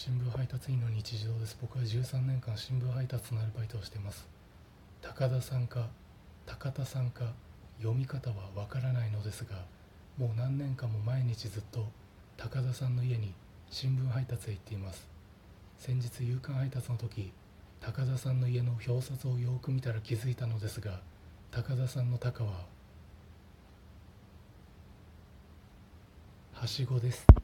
新聞配達員の日常です。僕は13年間新聞配達のアルバイトをしています。高田さんか高田さんか読み方はわからないのですがもう何年間も毎日ずっと高田さんの家に新聞配達へ行っています。先日夕刊配達の時高田さんの家の表札をよく見たら気づいたのですが高田さんの高ははしごです。